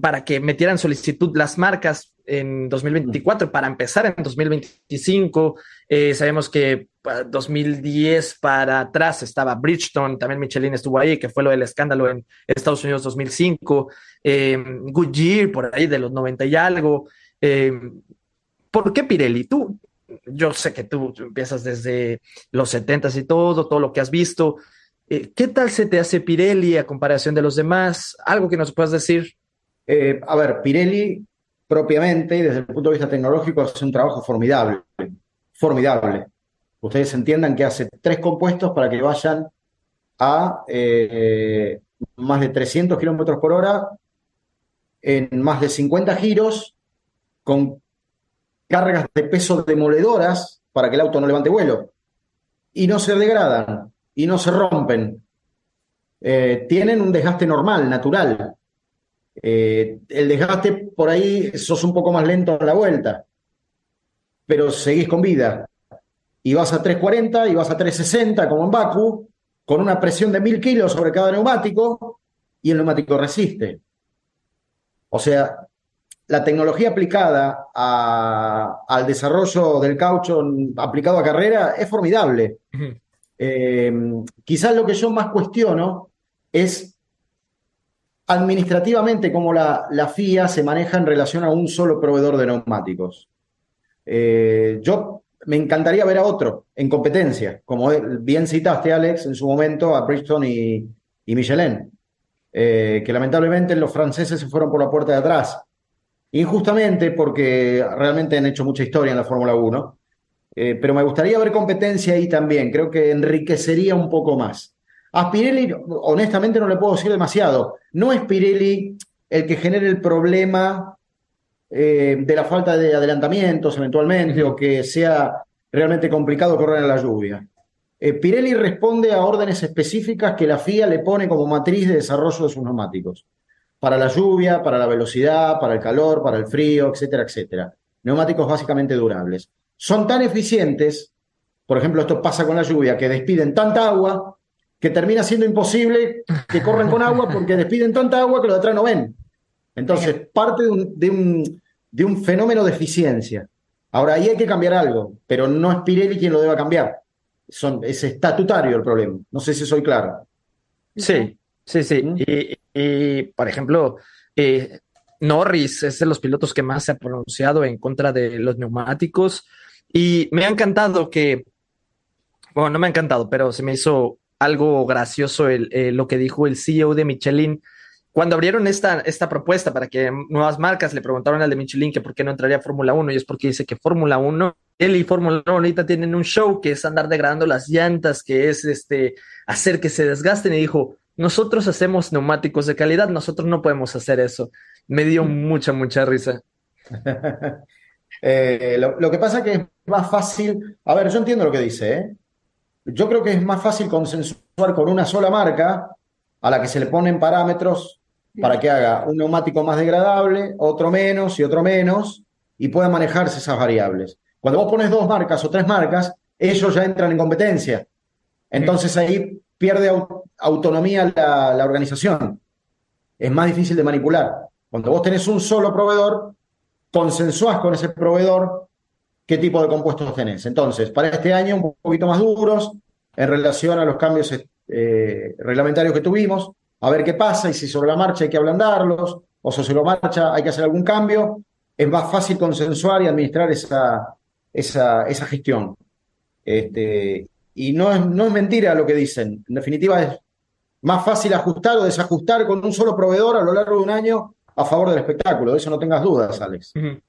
para que metieran solicitud las marcas en 2024 para empezar en 2025. Eh, sabemos que 2010 para atrás estaba Bridgestone, también Michelin estuvo ahí, que fue lo del escándalo en Estados Unidos 2005. Eh, Goodyear por ahí de los 90 y algo. Eh, ¿Por qué Pirelli? Tú, yo sé que tú empiezas desde los 70 y todo, todo lo que has visto. Eh, ¿Qué tal se te hace Pirelli a comparación de los demás? ¿Algo que nos puedas decir? Eh, a ver, Pirelli propiamente desde el punto de vista tecnológico hace un trabajo formidable, formidable. Ustedes entiendan que hace tres compuestos para que vayan a eh, más de 300 kilómetros por hora en más de 50 giros con cargas de peso demoledoras para que el auto no levante vuelo. Y no se degradan y no se rompen. Eh, tienen un desgaste normal, natural. Eh, el desgaste por ahí sos un poco más lento en la vuelta, pero seguís con vida. Y vas a 340 y vas a 360 como en Baku, con una presión de 1000 kilos sobre cada neumático y el neumático resiste. O sea, la tecnología aplicada al desarrollo del caucho aplicado a carrera es formidable. Eh, quizás lo que yo más cuestiono es administrativamente cómo la, la, FIA se maneja en relación a un solo proveedor de neumáticos. Eh, yo me encantaría ver a otro en competencia, como bien citaste, Alex, en su momento a Bridgestone y, y Michelin, eh, que lamentablemente los franceses se fueron por la puerta de atrás. Injustamente, porque realmente han hecho mucha historia en la Fórmula 1, eh, pero me gustaría ver competencia ahí también, creo que enriquecería un poco más. A Pirelli, honestamente, no le puedo decir demasiado. No es Pirelli el que genere el problema eh, de la falta de adelantamientos eventualmente o que sea realmente complicado correr en la lluvia. Eh, Pirelli responde a órdenes específicas que la FIA le pone como matriz de desarrollo de sus neumáticos. Para la lluvia, para la velocidad, para el calor, para el frío, etcétera, etcétera. Neumáticos básicamente durables. Son tan eficientes, por ejemplo, esto pasa con la lluvia, que despiden tanta agua que termina siendo imposible que corren con agua porque despiden tanta agua que los de atrás no ven. Entonces, parte de un, de un, de un fenómeno de eficiencia. Ahora, ahí hay que cambiar algo, pero no es Pirelli quien lo deba cambiar. Son, es estatutario el problema. No sé si soy claro. Sí, sí, sí. ¿Mm? Y, y, por ejemplo, eh, Norris es de los pilotos que más se ha pronunciado en contra de los neumáticos. Y me ha encantado que, bueno, no me ha encantado, pero se me hizo algo gracioso el, eh, lo que dijo el CEO de Michelin. Cuando abrieron esta, esta propuesta para que nuevas marcas le preguntaron al de Michelin que por qué no entraría Fórmula 1 y es porque dice que Fórmula 1, él y Fórmula 1 ahorita tienen un show que es andar degradando las llantas, que es este, hacer que se desgasten y dijo, nosotros hacemos neumáticos de calidad, nosotros no podemos hacer eso. Me dio mucha, mucha risa. eh, lo, lo, que pasa es que es más fácil, a ver, yo entiendo lo que dice, ¿eh? Yo creo que es más fácil consensuar con una sola marca a la que se le ponen parámetros para que haga un neumático más degradable, otro menos y otro menos, y pueda manejarse esas variables. Cuando vos pones dos marcas o tres marcas, ellos ya entran en competencia. Entonces ahí pierde au autonomía la, la, organización. Es más difícil de manipular. Cuando vos tenés un solo proveedor, consensuás con ese proveedor qué tipo de compuestos tenés. Entonces, para este año un poquito más duros en relación a los cambios eh, reglamentarios que tuvimos, a ver qué pasa y si sobre la marcha hay que ablandarlos o sobre la marcha hay que hacer algún cambio, es más fácil consensuar y administrar esa, esa, esa gestión. Este, y no es, no es mentira lo que dicen, en definitiva es más fácil ajustar o desajustar con un solo proveedor a lo largo de un año a favor del espectáculo, de eso no tengas dudas, Alex.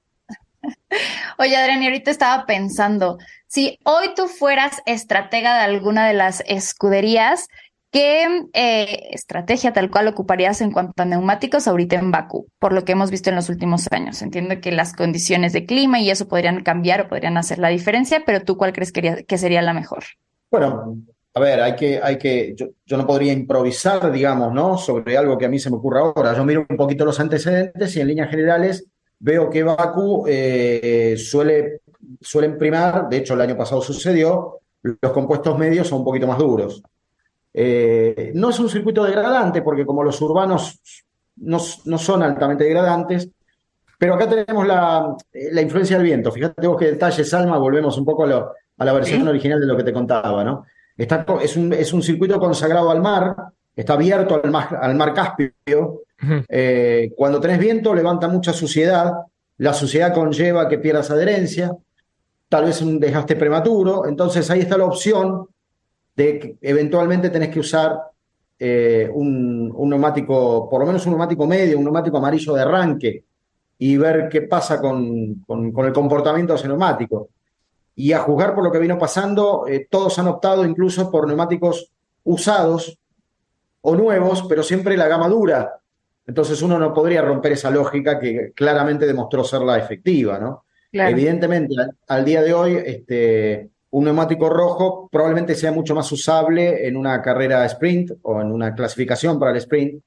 Oye, Adrián, y ahorita estaba pensando, si hoy tú fueras estratega de alguna de las escuderías, ¿qué eh, estrategia tal cual ocuparías en cuanto a neumáticos ahorita en Bakú? Por lo que hemos visto en los últimos años. Entiendo que las condiciones de clima y eso podrían cambiar o podrían hacer la diferencia, pero tú cuál crees que, que sería la mejor? Bueno, a ver, hay que, hay que, yo, no podría improvisar, digamos, ¿no? Sobre algo que a mí se me ocurra ahora. Yo miro un poquito los antecedentes y en líneas generales veo que Baku eh, suele, suelen primar, de hecho el año pasado sucedió, los compuestos medios son un poquito más duros. Eh, no es un circuito degradante porque como los urbanos no, no son altamente degradantes, pero acá tenemos la, la, influencia del viento. Fíjate vos qué detalle, Salma, volvemos un poco a, lo, a la versión ¿Sí? original de lo que te contaba, ¿no? Está, es, un, es un circuito consagrado al mar, está abierto al mar, al mar Caspio. Uh -huh. eh, cuando tenés viento levanta mucha suciedad, la suciedad conlleva que pierdas adherencia, tal vez un desgaste prematuro, entonces ahí está la opción de que eventualmente tenés que usar eh, un, un, neumático, por lo menos un neumático medio, un neumático amarillo de arranque y ver qué pasa con, con, con el comportamiento de ese neumático y a juzgar por lo que vino pasando, eh, todos han optado incluso por neumáticos usados o nuevos, pero siempre la gama dura. Entonces uno no podría romper esa lógica que claramente demostró ser la efectiva, ¿no? Claro. Evidentemente, al, al, día de hoy, este, un neumático rojo probablemente sea mucho más usable en una carrera sprint o en una clasificación para el sprint,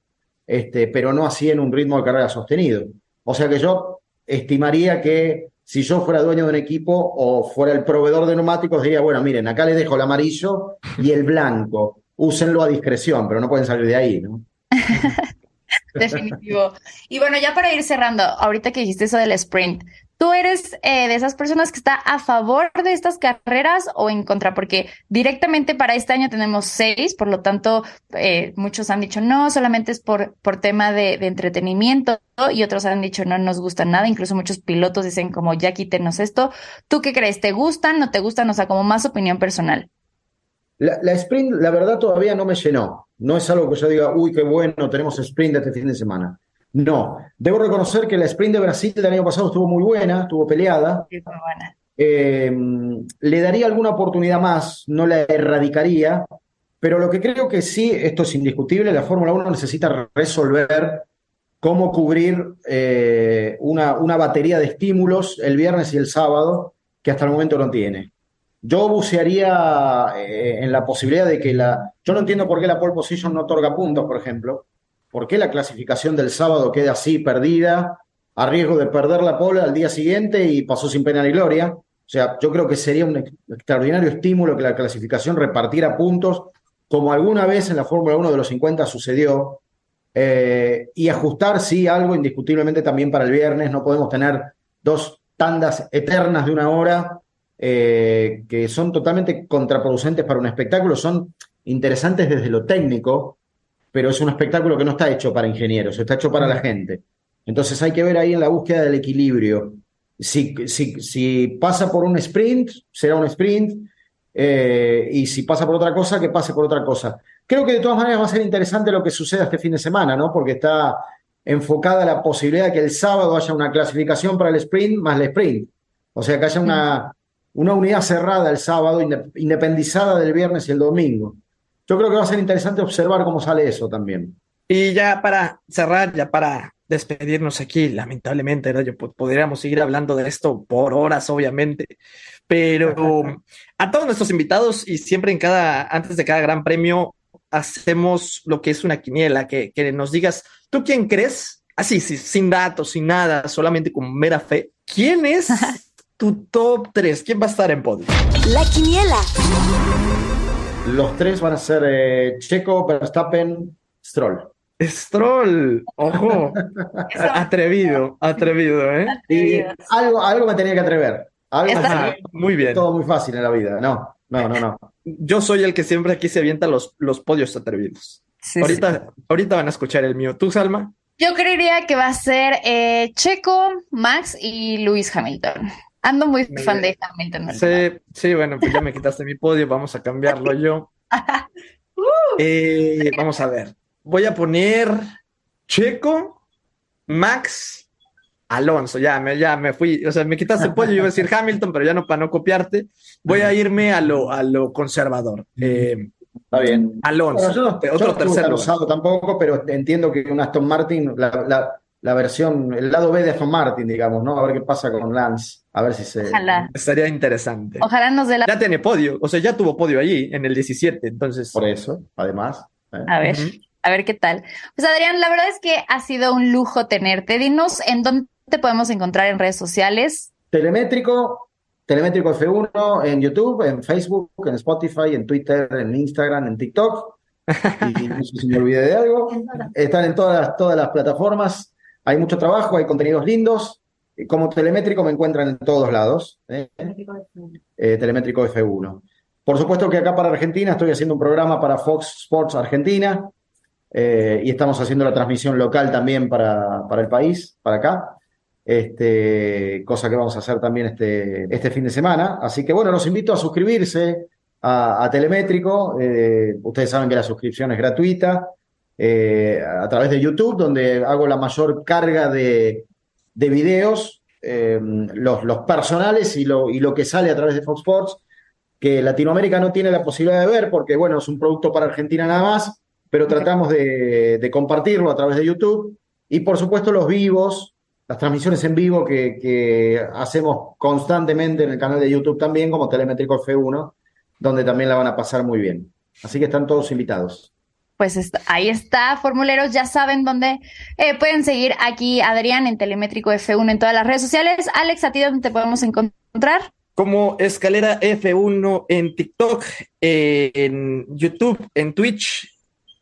este, pero no así en un ritmo de carrera sostenido. O sea que yo estimaría que si yo fuera dueño de un equipo o fuera el proveedor de neumáticos, diría, bueno, miren, acá les dejo el amarillo y el blanco. Úsenlo a discreción, pero no pueden salir de ahí, ¿no? Definitivo. Y bueno, ya para ir cerrando, ahorita que dijiste eso del sprint, ¿tú eres eh, de esas personas que está a favor de estas carreras o en contra? Porque directamente para este año tenemos seis, por lo tanto, eh, muchos han dicho no, solamente es por, por tema de, entretenimiento y otros han dicho no nos gusta nada, incluso muchos pilotos dicen como ya quítenos esto. ¿Tú qué crees? ¿Te gustan, no te gustan? O sea, como más opinión personal. La, la, sprint, la verdad, todavía no me llenó. No es algo que yo diga, uy, qué bueno, tenemos sprint este fin de semana. No, debo reconocer que la sprint de Brasil del año pasado estuvo muy buena, estuvo peleada. Sí, buena. Eh, le daría alguna oportunidad más, no la erradicaría, pero lo que creo que sí, esto es indiscutible, la Fórmula 1 necesita resolver cómo cubrir eh, una, una batería de estímulos el viernes y el sábado que hasta el momento no tiene. Yo bucearía eh, en la posibilidad de que la... Yo no entiendo por qué la pole position no otorga puntos, por ejemplo. ¿Por qué la clasificación del sábado queda así perdida, a riesgo de perder la pole al día siguiente y pasó sin pena ni gloria? O sea, yo creo que sería un extraordinario estímulo que la clasificación repartiera puntos, como alguna vez en la Fórmula 1 de los 50 sucedió, eh, y ajustar, sí, algo indiscutiblemente también para el viernes. No podemos tener dos tandas eternas de una hora eh, que son totalmente contraproducentes para un espectáculo, son interesantes desde lo técnico, pero es un espectáculo que no está hecho para ingenieros, está hecho para la gente. Entonces hay que ver ahí en la búsqueda del equilibrio. Si, si, si pasa por un sprint, será un sprint, eh, y si pasa por otra cosa, que pase por otra cosa. Creo que de todas maneras va a ser interesante lo que suceda este fin de semana, ¿no? Porque está enfocada la posibilidad de que el sábado haya una clasificación para el sprint más el sprint. O sea, que haya una, una unidad cerrada el sábado, independizada del viernes y el domingo. Yo creo que va a ser interesante observar cómo sale eso también. Y ya para cerrar, ya para despedirnos aquí, lamentablemente, ¿no? Yo, podríamos seguir hablando de esto por horas, obviamente, pero a todos nuestros invitados y siempre en cada, antes de cada gran premio, hacemos lo que es una quiniela, que, que nos digas, ¿tú quién crees? Así, sí, sin datos, sin nada, solamente con mera fe. ¿Quién es tu top 3? ¿Quién va a estar en podio? La quiniela. Los tres van a ser eh, Checo, Verstappen, Stroll. Stroll, ojo, atrevido, atrevido, ¿eh? Y algo, algo me tenía que atrever. Algo Ajá, muy bien. Todo muy fácil en la vida. No, no, no, no. Yo soy el que siempre aquí se avienta los, los podios atrevidos. Sí, ahorita, sí. ahorita van a escuchar el mío. ¿Tú, Salma? Yo creería que va a ser eh, Checo, Max y Lewis Hamilton. Ando muy me fan de Hamilton. Sí, sí, bueno, pues ya me quitaste mi podio, vamos a cambiarlo yo. uh, eh, vamos a ver. Voy a poner Checo, Max Alonso. Ya me, ya me fui, o sea, me quitaste el pollo, yo iba a decir Hamilton, pero ya no para no copiarte. Voy a irme a lo, a lo conservador. Eh, Está bien. Alonso, Bueno, yo no, yo otro no tampoco, pero entiendo que un Aston Martin, la, la- la versión, el lado B de Aston Martin, digamos, ¿no? A ver qué pasa con Lance, a ver si se... Ojalá. Estaría interesante. Ojalá nos dé la. Ya tiene podio, o sea, ya tuvo podio allí en el 17, entonces. Por eso, además. ¿eh? A ver, a ver qué tal. Pues Adrián, la verdad es que ha sido un lujo tenerte. Dinos en dónde te podemos encontrar en redes sociales. Telemétrico, Telemétrico F1 en YouTube, en Facebook, en Spotify, en Twitter, en Instagram, en TikTok. Y no sé si me olvidé de algo. Están en todas las, todas las plataformas. Hay mucho trabajo, hay contenidos lindos. Y Como telemétrico me encuentran en todos lados. ¿eh? Eh, telemétrico F1. Por supuesto que acá para Argentina estoy haciendo un programa para Fox Sports Argentina. eh, y estamos haciendo la transmisión local también para, para el país, para acá. Este, cosa que vamos a hacer también este, este fin de semana. Así que bueno, los invito a suscribirse a, a Telemétrico. Eh, ustedes saben que la suscripción es gratuita. Eh, a través de YouTube, donde hago la mayor carga de, de videos, eh, los, los personales y lo, y lo que sale a través de Fox Sports, que Latinoamérica no tiene la posibilidad de ver porque, bueno, es un producto para Argentina nada más, pero tratamos de, de compartirlo a través de YouTube. Y por supuesto los vivos, las transmisiones en vivo que, que hacemos constantemente en el canal de YouTube también, como Telemétrico F1, donde también la van a pasar muy bien. Así que están todos invitados. Pues ahí está, formuleros, ya saben dónde eh, pueden seguir aquí Adrián en Telemétrico F1 en todas las redes sociales. Alex, ¿a ti dónde te podemos encontrar? Como Escalera F1 en TikTok, eh, en YouTube, en Twitch,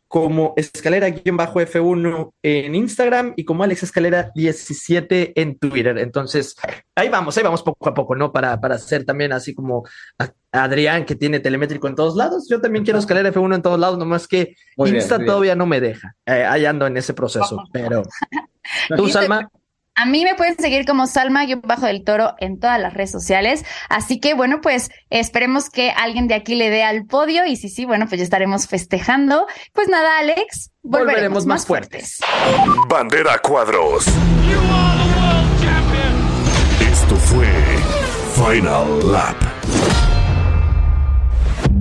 como Escalera-F1 en Instagram y como Alex Escalera 17 en Twitter. Entonces, ahí vamos, ahí vamos poco a poco, ¿no? Para, para hacer también así como Adrián que tiene telemétrico en todos lados. Yo también quiero Escalera F1 en todos lados, nomás que Muy Insta bien. todavía no me deja. Eh, ahí ando en ese proceso, pero tú. Salma. A mí me pueden seguir como Salma-Bajo del Toro en todas las redes sociales. Así que bueno, pues esperemos que alguien de aquí le dé al podio y si sí, bueno, pues ya estaremos festejando. Pues nada, Alex, volveremos, Volveremos más más fuertes. Bandera Cuadros. Esto fue Final Lap.